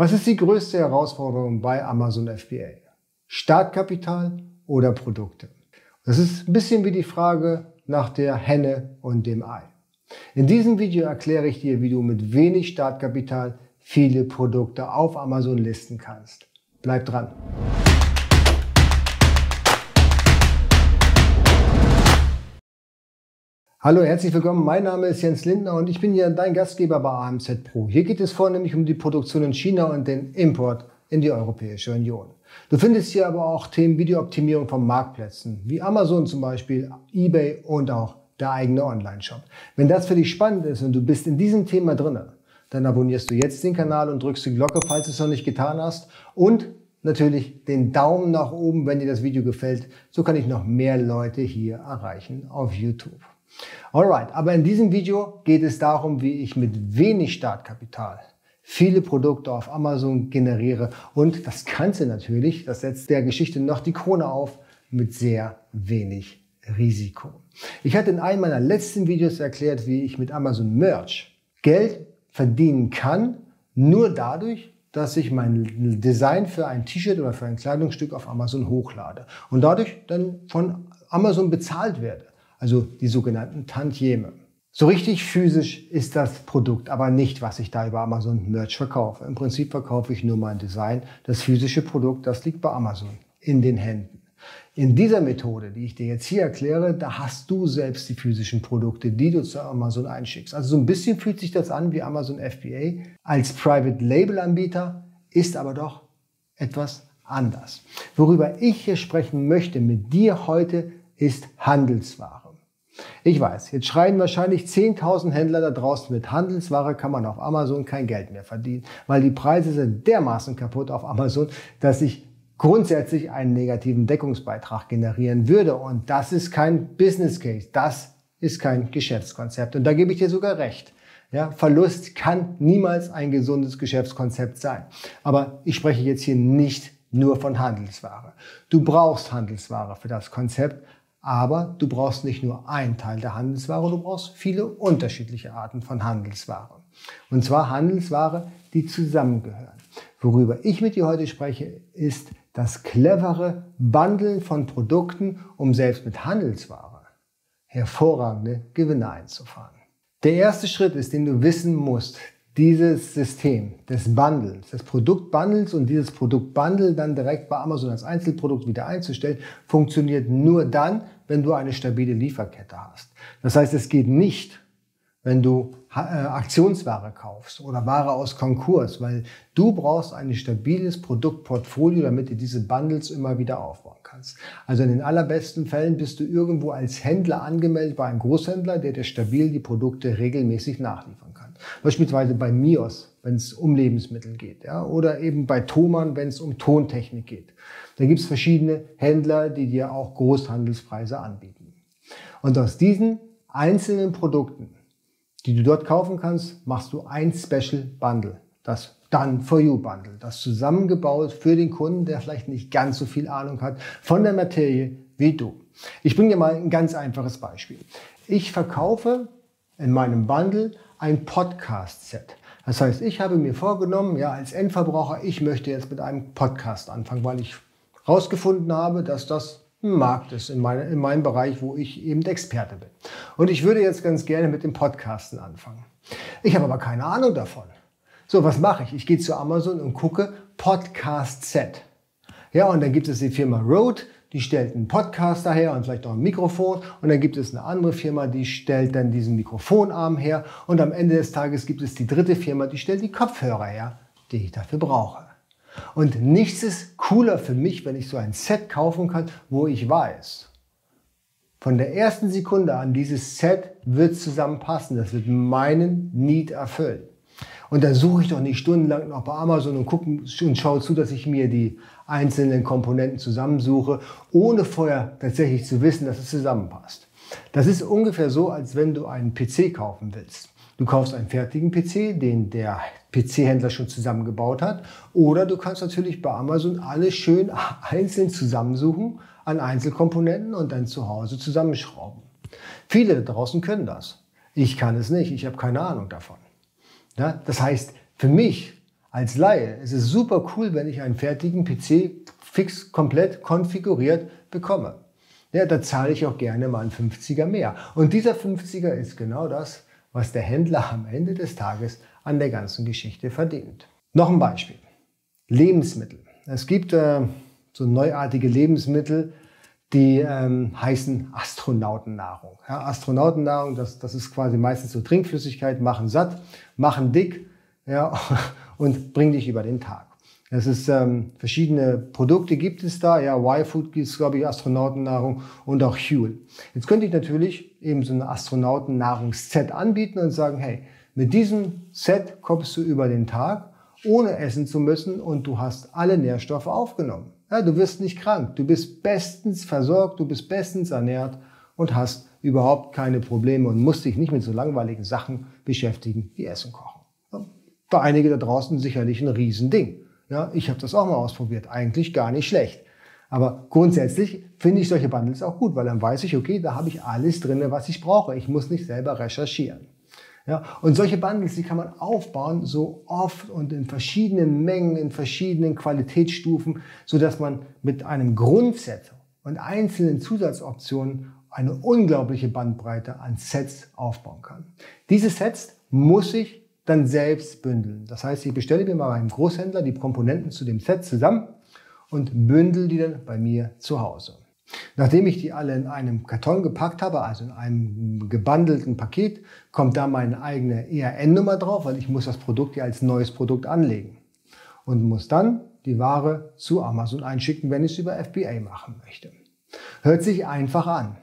Was ist die größte Herausforderung bei Amazon FBA? Startkapital oder Produkte? Das ist ein bisschen wie die Frage nach der Henne und dem Ei. In diesem Video erkläre ich dir, wie du mit wenig Startkapital viele Produkte auf Amazon listen kannst. Bleib dran! Hallo, herzlich willkommen. Mein Name ist Jens Lindner und ich bin hier dein Gastgeber bei AMZ Pro. Hier geht es vornehmlich um die Produktion in China und den Import in die Europäische Union. Du findest hier aber auch Themen wie die Optimierung von Marktplätzen, wie Amazon zum Beispiel, eBay und auch der eigene Online-Shop. Wenn das für dich spannend ist und du bist in diesem Thema drinne, dann abonnierst du jetzt den Kanal und drückst die Glocke, falls du es noch nicht getan hast und natürlich den Daumen nach oben, wenn dir das Video gefällt. So kann ich noch mehr Leute hier erreichen auf YouTube. Alright, aber in diesem Video geht es darum, wie ich mit wenig Startkapital viele Produkte auf Amazon generiere und das Ganze natürlich, das setzt der Geschichte noch die Krone auf, mit sehr wenig Risiko. Ich hatte in einem meiner letzten Videos erklärt, wie ich mit Amazon Merch Geld verdienen kann, nur dadurch, dass ich mein Design für ein T-Shirt oder für ein Kleidungsstück auf Amazon hochlade und dadurch dann von Amazon bezahlt werde also die sogenannten Tantieme. So richtig physisch ist das Produkt aber nicht, was ich da über Amazon Merch verkaufe. Im Prinzip verkaufe ich nur mein Design. Das physische Produkt, das liegt bei Amazon in den Händen. In dieser Methode, die ich dir jetzt hier erkläre, da hast du selbst die physischen Produkte, die du zu Amazon einschickst. Also so ein bisschen fühlt sich das an wie Amazon FBA als Private Label Anbieter, ist aber doch etwas anders. Worüber ich hier sprechen möchte mit dir heute ist Handelsware. Ich weiß, jetzt schreien wahrscheinlich 10.000 Händler da draußen, mit Handelsware kann man auf Amazon kein Geld mehr verdienen, weil die Preise sind dermaßen kaputt auf Amazon, dass ich grundsätzlich einen negativen Deckungsbeitrag generieren würde. Und das ist kein Business Case, das ist kein Geschäftskonzept. Und da gebe ich dir sogar recht. Ja, Verlust kann niemals ein gesundes Geschäftskonzept sein. Aber ich spreche jetzt hier nicht nur von Handelsware. Du brauchst Handelsware für das Konzept, aber du brauchst nicht nur einen Teil der Handelsware, du brauchst viele unterschiedliche Arten von Handelsware. Und zwar Handelsware, die zusammengehören. Worüber ich mit dir heute spreche, ist das clevere Bundeln von Produkten, um selbst mit Handelsware hervorragende Gewinne einzufahren. Der erste Schritt ist, den du wissen musst, dieses System des Bundles, des Produktbundles und dieses Produktbundle dann direkt bei Amazon als Einzelprodukt wieder einzustellen, funktioniert nur dann, wenn du eine stabile Lieferkette hast. Das heißt, es geht nicht, wenn du äh, Aktionsware kaufst oder Ware aus Konkurs, weil du brauchst ein stabiles Produktportfolio, damit du diese Bundles immer wieder aufbauen kannst. Also in den allerbesten Fällen bist du irgendwo als Händler angemeldet bei einem Großhändler, der dir stabil die Produkte regelmäßig nachliefern kann. Beispielsweise bei Mios, wenn es um Lebensmittel geht, ja, oder eben bei Thomann, wenn es um Tontechnik geht. Da gibt es verschiedene Händler, die dir auch Großhandelspreise anbieten. Und aus diesen einzelnen Produkten, die du dort kaufen kannst, machst du ein Special Bundle, das Done for You Bundle, das zusammengebaut für den Kunden, der vielleicht nicht ganz so viel Ahnung hat von der Materie wie du. Ich bringe dir mal ein ganz einfaches Beispiel. Ich verkaufe in meinem Bundle ein Podcast-Set. Das heißt, ich habe mir vorgenommen, ja, als Endverbraucher, ich möchte jetzt mit einem Podcast anfangen, weil ich herausgefunden habe, dass das Markt ist in, meine, in meinem Bereich, wo ich eben Experte bin. Und ich würde jetzt ganz gerne mit dem Podcasten anfangen. Ich habe aber keine Ahnung davon. So, was mache ich? Ich gehe zu Amazon und gucke Podcast Set. Ja, und dann gibt es die Firma Rode, die stellt einen Podcaster her und vielleicht auch ein Mikrofon. Und dann gibt es eine andere Firma, die stellt dann diesen Mikrofonarm her. Und am Ende des Tages gibt es die dritte Firma, die stellt die Kopfhörer her, die ich dafür brauche. Und nichts ist cooler für mich, wenn ich so ein Set kaufen kann, wo ich weiß, von der ersten Sekunde an, dieses Set wird zusammenpassen. Das wird meinen Need erfüllen. Und da suche ich doch nicht stundenlang noch bei Amazon und, gucke und schaue zu, dass ich mir die einzelnen Komponenten zusammensuche, ohne vorher tatsächlich zu wissen, dass es zusammenpasst. Das ist ungefähr so, als wenn du einen PC kaufen willst. Du kaufst einen fertigen PC, den der PC-Händler schon zusammengebaut hat. Oder du kannst natürlich bei Amazon alles schön einzeln zusammensuchen an Einzelkomponenten und dann zu Hause zusammenschrauben. Viele da draußen können das. Ich kann es nicht. Ich habe keine Ahnung davon. Ja, das heißt, für mich als Laie ist es super cool, wenn ich einen fertigen PC fix komplett konfiguriert bekomme. Ja, da zahle ich auch gerne mal einen 50er mehr. Und dieser 50er ist genau das, was der Händler am Ende des Tages an der ganzen Geschichte verdient. Noch ein Beispiel. Lebensmittel. Es gibt äh, so neuartige Lebensmittel, die ähm, heißen Astronautennahrung. Ja, Astronautennahrung, das, das ist quasi meistens so Trinkflüssigkeit, machen satt, machen dick ja, und bringen dich über den Tag. Es ist ähm, verschiedene Produkte gibt es da. Ja, Y-Food gibt es, glaube ich, Astronautennahrung und auch Huel. Jetzt könnte ich natürlich eben so eine Astronautennahrungsset anbieten und sagen, hey, mit diesem Set kommst du über den Tag, ohne essen zu müssen und du hast alle Nährstoffe aufgenommen. Ja, du wirst nicht krank, du bist bestens versorgt, du bist bestens ernährt und hast überhaupt keine Probleme und musst dich nicht mit so langweiligen Sachen beschäftigen wie Essen kochen. Für einige da draußen sicherlich ein Riesending. Ja, ich habe das auch mal ausprobiert. Eigentlich gar nicht schlecht. Aber grundsätzlich finde ich solche Bundles auch gut, weil dann weiß ich, okay, da habe ich alles drin, was ich brauche. Ich muss nicht selber recherchieren. Ja, und solche Bundles, die kann man aufbauen, so oft und in verschiedenen Mengen, in verschiedenen Qualitätsstufen, so dass man mit einem Grundset und einzelnen Zusatzoptionen eine unglaubliche Bandbreite an Sets aufbauen kann. Diese Sets muss ich dann selbst bündeln. Das heißt, ich bestelle mir mal beim Großhändler die Komponenten zu dem Set zusammen und bündel die dann bei mir zu Hause. Nachdem ich die alle in einem Karton gepackt habe, also in einem gebundelten Paket, kommt da meine eigene ERN-Nummer drauf, weil ich muss das Produkt ja als neues Produkt anlegen und muss dann die Ware zu Amazon einschicken, wenn ich es über FBA machen möchte. Hört sich einfach an.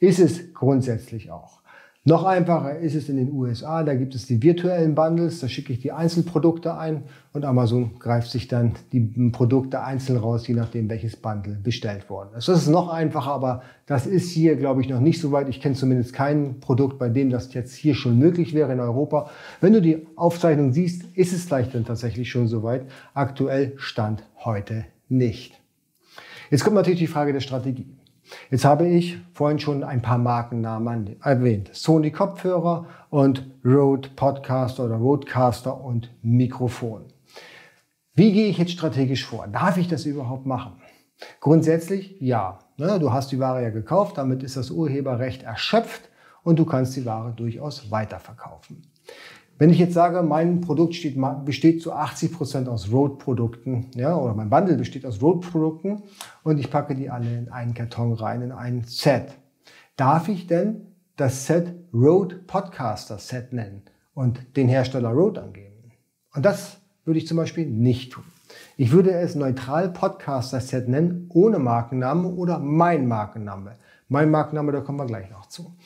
Ist es grundsätzlich auch. Noch einfacher ist es in den USA, da gibt es die virtuellen Bundles, da schicke ich die Einzelprodukte ein und Amazon greift sich dann die Produkte einzeln raus, je nachdem welches Bundle bestellt worden ist. Das ist noch einfacher, aber das ist hier, glaube ich, noch nicht so weit. Ich kenne zumindest kein Produkt, bei dem das jetzt hier schon möglich wäre in Europa. Wenn du die Aufzeichnung siehst, ist es vielleicht dann tatsächlich schon so weit. Aktuell stand heute nicht. Jetzt kommt natürlich die Frage der Strategie. Jetzt habe ich vorhin schon ein paar Markennamen erwähnt. Sony Kopfhörer und Rode Podcaster oder Rodecaster und Mikrofon. Wie gehe ich jetzt strategisch vor? Darf ich das überhaupt machen? Grundsätzlich ja. Ne, du hast die Ware ja gekauft, damit ist das Urheberrecht erschöpft und du kannst die Ware durchaus weiterverkaufen. Wenn ich jetzt sage, mein Produkt steht, besteht zu 80 Prozent aus Road-Produkten, ja, oder mein Bundle besteht aus Road-Produkten und ich packe die alle in einen Karton rein, in ein Set. Darf ich denn das Set Road Podcaster Set nennen und den Hersteller Road angeben? Und das würde ich zum Beispiel nicht tun. Ich würde es neutral Podcaster Set nennen, ohne Markenname oder mein Markenname. Mein Markenname, da kommen wir gleich noch zu.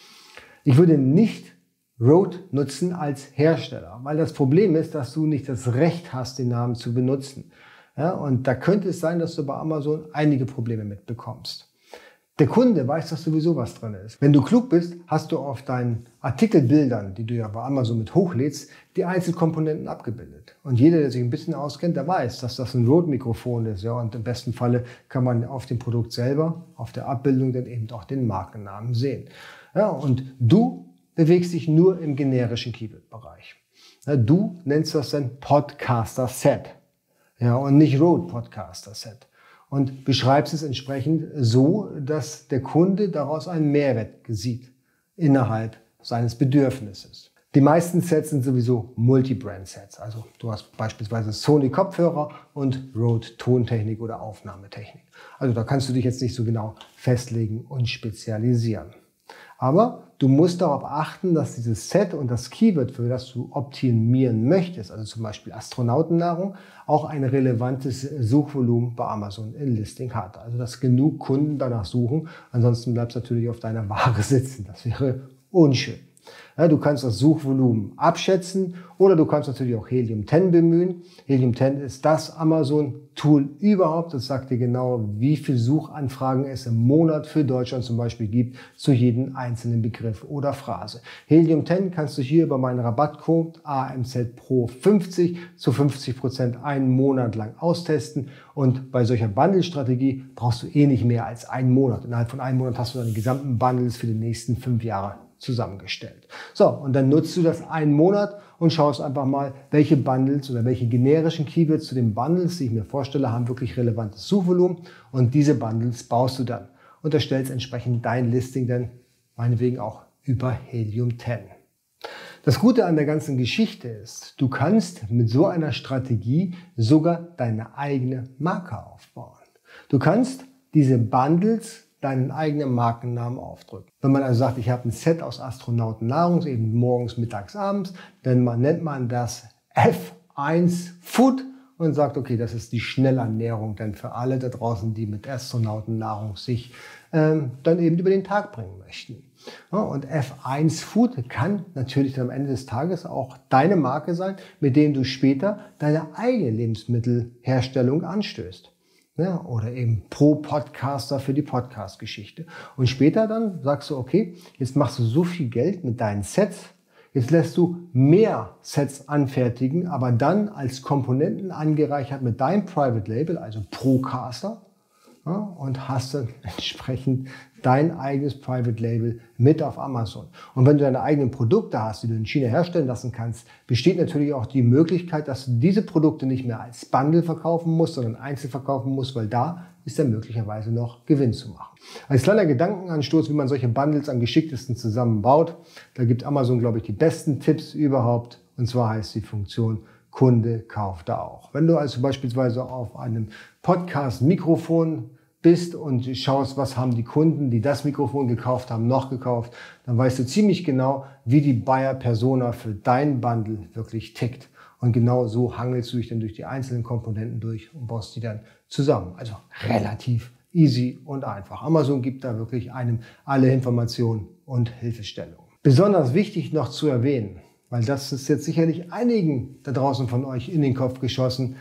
Ich würde nicht Rode nutzen als Hersteller, weil das Problem ist, dass du nicht das Recht hast, den Namen zu benutzen. Ja, und da könnte es sein, dass du bei Amazon einige Probleme mitbekommst. Der Kunde weiß dass sowieso, was drin ist. Wenn du klug bist, hast du auf deinen Artikelbildern, die du ja bei Amazon mit hochlädst, die Einzelkomponenten abgebildet. Und jeder, der sich ein bisschen auskennt, der weiß, dass das ein Rode-Mikrofon ist. Ja, und im besten Falle kann man auf dem Produkt selber, auf der Abbildung dann eben auch den Markennamen sehen. Ja, und du bewegst dich nur im generischen Keyword-Bereich. Du nennst das dann Podcaster-Set ja, und nicht Road-Podcaster-Set und beschreibst es entsprechend so, dass der Kunde daraus einen Mehrwert sieht innerhalb seines Bedürfnisses. Die meisten Sets sind sowieso Multi-Brand-Sets. Also du hast beispielsweise Sony Kopfhörer und Rode Tontechnik oder Aufnahmetechnik. Also da kannst du dich jetzt nicht so genau festlegen und spezialisieren. Aber du musst darauf achten, dass dieses Set und das Keyword, für das du optimieren möchtest, also zum Beispiel Astronautennahrung, auch ein relevantes Suchvolumen bei Amazon in Listing hat. Also dass genug Kunden danach suchen. Ansonsten bleibst du natürlich auf deiner Ware sitzen. Das wäre unschön. Ja, du kannst das Suchvolumen abschätzen oder du kannst natürlich auch Helium 10 bemühen. Helium 10 ist das Amazon-Tool überhaupt. Das sagt dir genau, wie viele Suchanfragen es im Monat für Deutschland zum Beispiel gibt zu jedem einzelnen Begriff oder Phrase. Helium 10 kannst du hier über meinen Rabattcode AMZ Pro 50 zu 50 Prozent einen Monat lang austesten. Und bei solcher Bundle-Strategie brauchst du eh nicht mehr als einen Monat. Innerhalb von einem Monat hast du deine gesamten Bundles für die nächsten fünf Jahre zusammengestellt. So, und dann nutzt du das einen Monat und schaust einfach mal, welche Bundles oder welche generischen Keywords zu den Bundles, die ich mir vorstelle, haben wirklich relevantes Suchvolumen und diese Bundles baust du dann und erstellst entsprechend dein Listing dann meinetwegen auch über Helium 10. Das Gute an der ganzen Geschichte ist, du kannst mit so einer Strategie sogar deine eigene Marke aufbauen. Du kannst diese Bundles deinen eigenen Markennamen aufdrücken. Wenn man also sagt, ich habe ein Set aus Astronautennahrung, eben morgens, mittags, abends, dann nennt man das F1 Food und sagt, okay, das ist die Schnellernährung dann für alle da draußen, die mit Astronautennahrung sich ähm, dann eben über den Tag bringen möchten. Ja, und F1 Food kann natürlich am Ende des Tages auch deine Marke sein, mit dem du später deine eigene Lebensmittelherstellung anstößt. Ja, oder eben pro Podcaster für die Podcast-Geschichte. Und später dann sagst du, okay, jetzt machst du so viel Geld mit deinen Sets, jetzt lässt du mehr Sets anfertigen, aber dann als Komponenten angereichert mit deinem Private Label, also Procaster, ja, und hast dann entsprechend dein eigenes Private Label mit auf Amazon. Und wenn du deine eigenen Produkte hast, die du in China herstellen lassen kannst, besteht natürlich auch die Möglichkeit, dass du diese Produkte nicht mehr als Bundle verkaufen musst, sondern einzeln verkaufen musst, weil da ist dann möglicherweise noch Gewinn zu machen. Als kleiner Gedankenanstoß, wie man solche Bundles am geschicktesten zusammenbaut, da gibt Amazon, glaube ich, die besten Tipps überhaupt. Und zwar heißt die Funktion Kunde kauft da auch. Wenn du also beispielsweise auf einem Podcast-Mikrofon bist und schaust, was haben die Kunden, die das Mikrofon gekauft haben, noch gekauft, dann weißt du ziemlich genau, wie die Buyer-Persona für dein Bundle wirklich tickt. Und genau so hangelst du dich dann durch die einzelnen Komponenten durch und baust die dann zusammen. Also relativ easy und einfach. Amazon gibt da wirklich einem alle Informationen und Hilfestellungen. Besonders wichtig noch zu erwähnen, weil das ist jetzt sicherlich einigen da draußen von euch in den Kopf geschossen,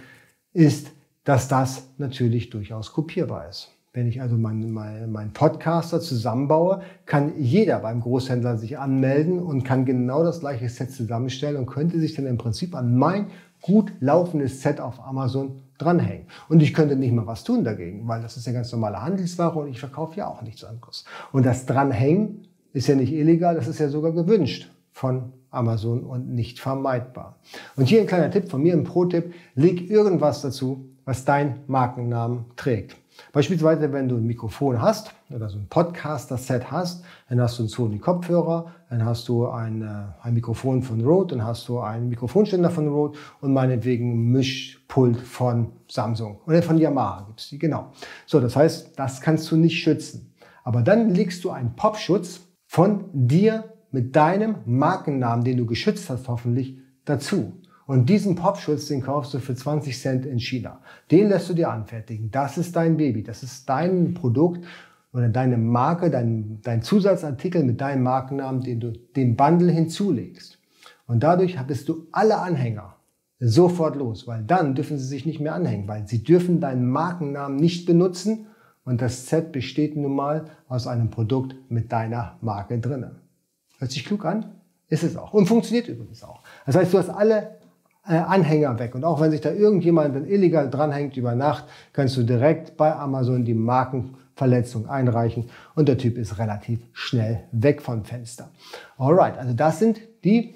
ist, dass das natürlich durchaus kopierbar ist. Wenn ich also meinen mein, mein Podcaster zusammenbaue, kann jeder beim Großhändler sich anmelden und kann genau das gleiche Set zusammenstellen und könnte sich dann im Prinzip an mein gut laufendes Set auf Amazon dranhängen. Und ich könnte nicht mal was tun dagegen, weil das ist ja ganz normale Handelsware und ich verkaufe ja auch nichts anderes. Und das Dranhängen ist ja nicht illegal, das ist ja sogar gewünscht von Amazon und nicht vermeidbar. Und hier ein kleiner Tipp von mir, ein Pro-Tipp, leg irgendwas dazu, was dein Markennamen trägt. Beispielsweise, wenn du ein Mikrofon hast oder so ein Podcaster-Set hast, dann hast du einen Sony-Kopfhörer, dann hast du ein, äh, ein Mikrofon von Rode, dann hast du einen Mikrofonständer von Rode und meinetwegen ein Mischpult von Samsung oder von Yamaha gibt's die, genau. So, das heißt, das kannst du nicht schützen. Aber dann legst du einen Popschutz von dir mit deinem Markennamen, den du geschützt hast, hoffentlich dazu. Und diesen Popschutz, den kaufst du für 20 Cent in China. Den lässt du dir anfertigen. Das ist dein Baby. Das ist dein Produkt oder deine Marke, dein, dein Zusatzartikel mit deinem Markennamen, den du dem Bundle hinzulegst. Und dadurch bist du alle Anhänger sofort los, weil dann dürfen sie sich nicht mehr anhängen, weil sie dürfen deinen Markennamen nicht benutzen und das Set besteht nun mal aus einem Produkt mit deiner Marke drinnen. Hört sich klug an? Ist es auch. Und funktioniert übrigens auch. Das heißt, du hast alle Anhänger weg. Und auch wenn sich da irgendjemand dann illegal dranhängt über Nacht, kannst du direkt bei Amazon die Markenverletzung einreichen und der Typ ist relativ schnell weg vom Fenster. Alright, also das sind die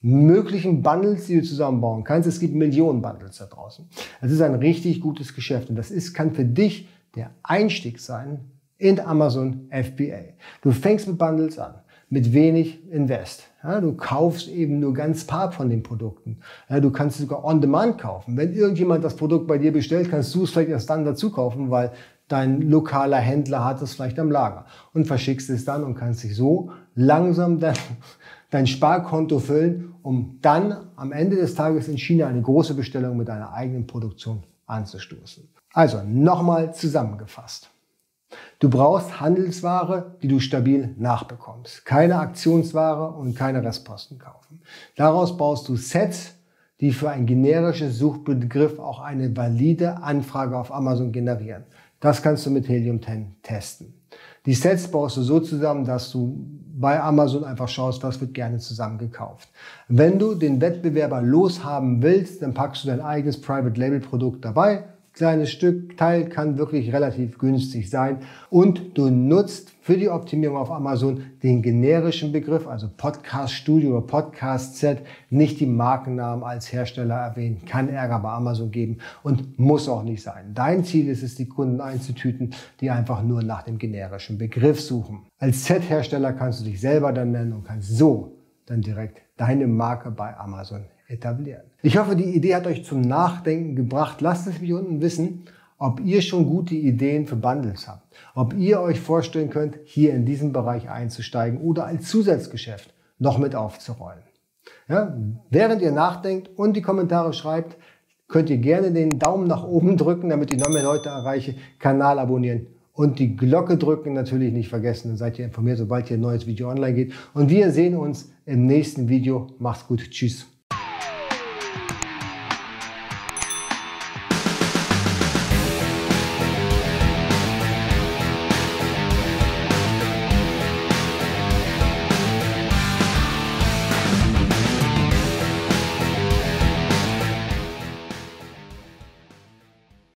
möglichen Bundles, die du zusammenbauen kannst. Es gibt Millionen Bundles da draußen. Es ist ein richtig gutes Geschäft und das ist, kann für dich der Einstieg sein in Amazon FBA. Du fängst mit Bundles an mit wenig Invest. Ja, du kaufst eben nur ganz paar von den Produkten. Ja, du kannst sogar on demand kaufen. Wenn irgendjemand das Produkt bei dir bestellt, kannst du es vielleicht erst dann dazu kaufen, weil dein lokaler Händler hat es vielleicht am Lager und verschickst es dann und kannst dich so langsam dein, dein Sparkonto füllen, um dann am Ende des Tages in China eine große Bestellung mit deiner eigenen Produktion anzustoßen. Also nochmal zusammengefasst. Du brauchst Handelsware, die du stabil nachbekommst. Keine Aktionsware und keine Restposten kaufen. Daraus baust du Sets, die für ein generisches Suchbegriff auch eine valide Anfrage auf Amazon generieren. Das kannst du mit Helium 10 testen. Die Sets baust du so zusammen, dass du bei Amazon einfach schaust, was wird gerne zusammen gekauft. Wenn du den Wettbewerber loshaben willst, dann packst du dein eigenes Private Label Produkt dabei kleines Stück Teil kann wirklich relativ günstig sein und du nutzt für die Optimierung auf Amazon den generischen Begriff, also Podcast Studio oder Podcast Set, nicht die Markennamen als Hersteller erwähnen, kann Ärger bei Amazon geben und muss auch nicht sein. Dein Ziel ist es, die Kunden einzutüten, die einfach nur nach dem generischen Begriff suchen. Als Set-Hersteller kannst du dich selber dann nennen und kannst so dann direkt deine Marke bei Amazon etablieren. Ich hoffe, die Idee hat euch zum Nachdenken gebracht. Lasst es mich unten wissen, ob ihr schon gute Ideen für Bundles habt. Ob ihr euch vorstellen könnt, hier in diesen Bereich einzusteigen oder als Zusatzgeschäft noch mit aufzurollen. Ja, während ihr nachdenkt und die Kommentare schreibt, könnt ihr gerne den Daumen nach oben drücken, damit ich noch mehr Leute erreiche, Kanal abonnieren und die Glocke drücken natürlich nicht vergessen. Dann seid ihr informiert, sobald hier ein neues Video online geht. Und wir sehen uns im nächsten Video. Macht's gut. Tschüss.